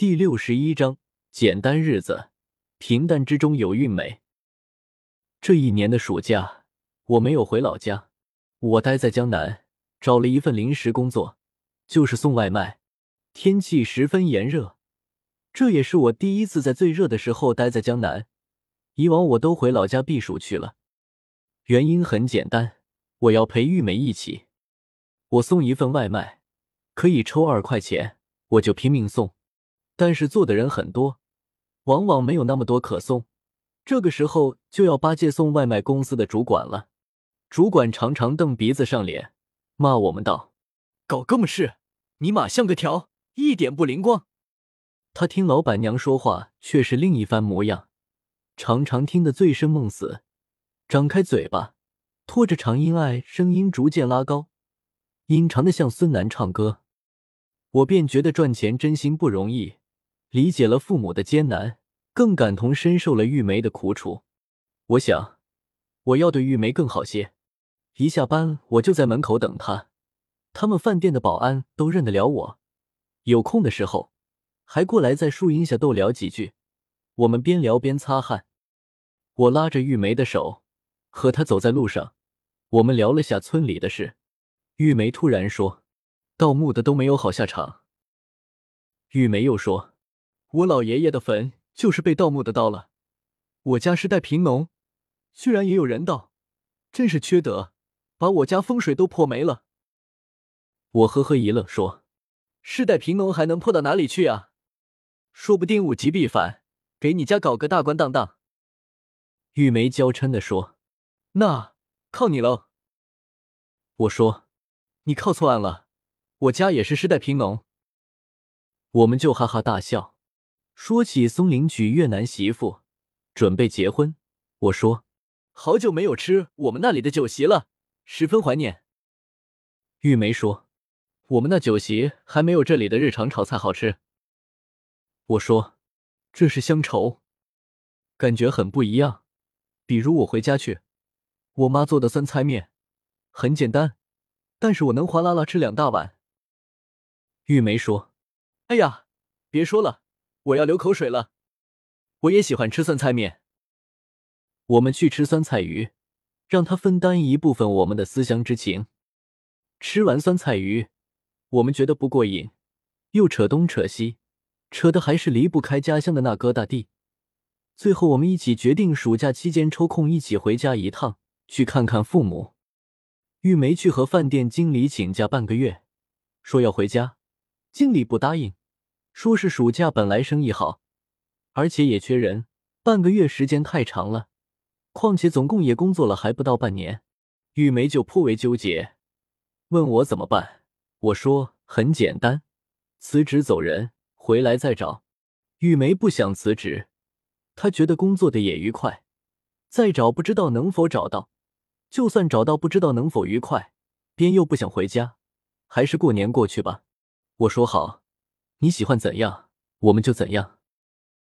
第六十一章：简单日子，平淡之中有韵美。这一年的暑假，我没有回老家，我待在江南，找了一份临时工作，就是送外卖。天气十分炎热，这也是我第一次在最热的时候待在江南。以往我都回老家避暑去了。原因很简单，我要陪玉梅一起。我送一份外卖，可以抽二块钱，我就拼命送。但是做的人很多，往往没有那么多可送。这个时候就要八戒送外卖公司的主管了。主管常常瞪鼻子上脸，骂我们道：“搞哥们事，你妈像个条，一点不灵光。”他听老板娘说话却是另一番模样，常常听得醉生梦死，张开嘴巴，拖着长音爱，声音逐渐拉高，阴长的像孙楠唱歌。我便觉得赚钱真心不容易。理解了父母的艰难，更感同身受了玉梅的苦楚。我想，我要对玉梅更好些。一下班，我就在门口等她。他们饭店的保安都认得了我，有空的时候还过来在树荫下逗聊几句。我们边聊边擦汗。我拉着玉梅的手，和她走在路上。我们聊了下村里的事。玉梅突然说：“盗墓的都没有好下场。”玉梅又说。我老爷爷的坟就是被盗墓的盗了，我家世代贫农，居然也有人盗，真是缺德，把我家风水都破没了。我呵呵一乐说：“世代贫农还能破到哪里去啊？说不定物极必反，给你家搞个大官当当。”玉梅娇嗔的说：“那靠你喽。”我说：“你靠错岸了，我家也是世代贫农。”我们就哈哈大笑。说起松林娶越南媳妇，准备结婚，我说好久没有吃我们那里的酒席了，十分怀念。玉梅说，我们那酒席还没有这里的日常炒菜好吃。我说，这是乡愁，感觉很不一样。比如我回家去，我妈做的酸菜面很简单，但是我能哗啦啦吃两大碗。玉梅说，哎呀，别说了。我要流口水了，我也喜欢吃酸菜面。我们去吃酸菜鱼，让他分担一部分我们的思乡之情。吃完酸菜鱼，我们觉得不过瘾，又扯东扯西，扯的还是离不开家乡的那疙瘩地。最后，我们一起决定暑假期间抽空一起回家一趟，去看看父母。玉梅去和饭店经理请假半个月，说要回家，经理不答应。说是暑假本来生意好，而且也缺人，半个月时间太长了。况且总共也工作了还不到半年，玉梅就颇为纠结，问我怎么办。我说很简单，辞职走人，回来再找。玉梅不想辞职，她觉得工作的也愉快，再找不知道能否找到，就算找到不知道能否愉快，边又不想回家，还是过年过去吧。我说好。你喜欢怎样，我们就怎样。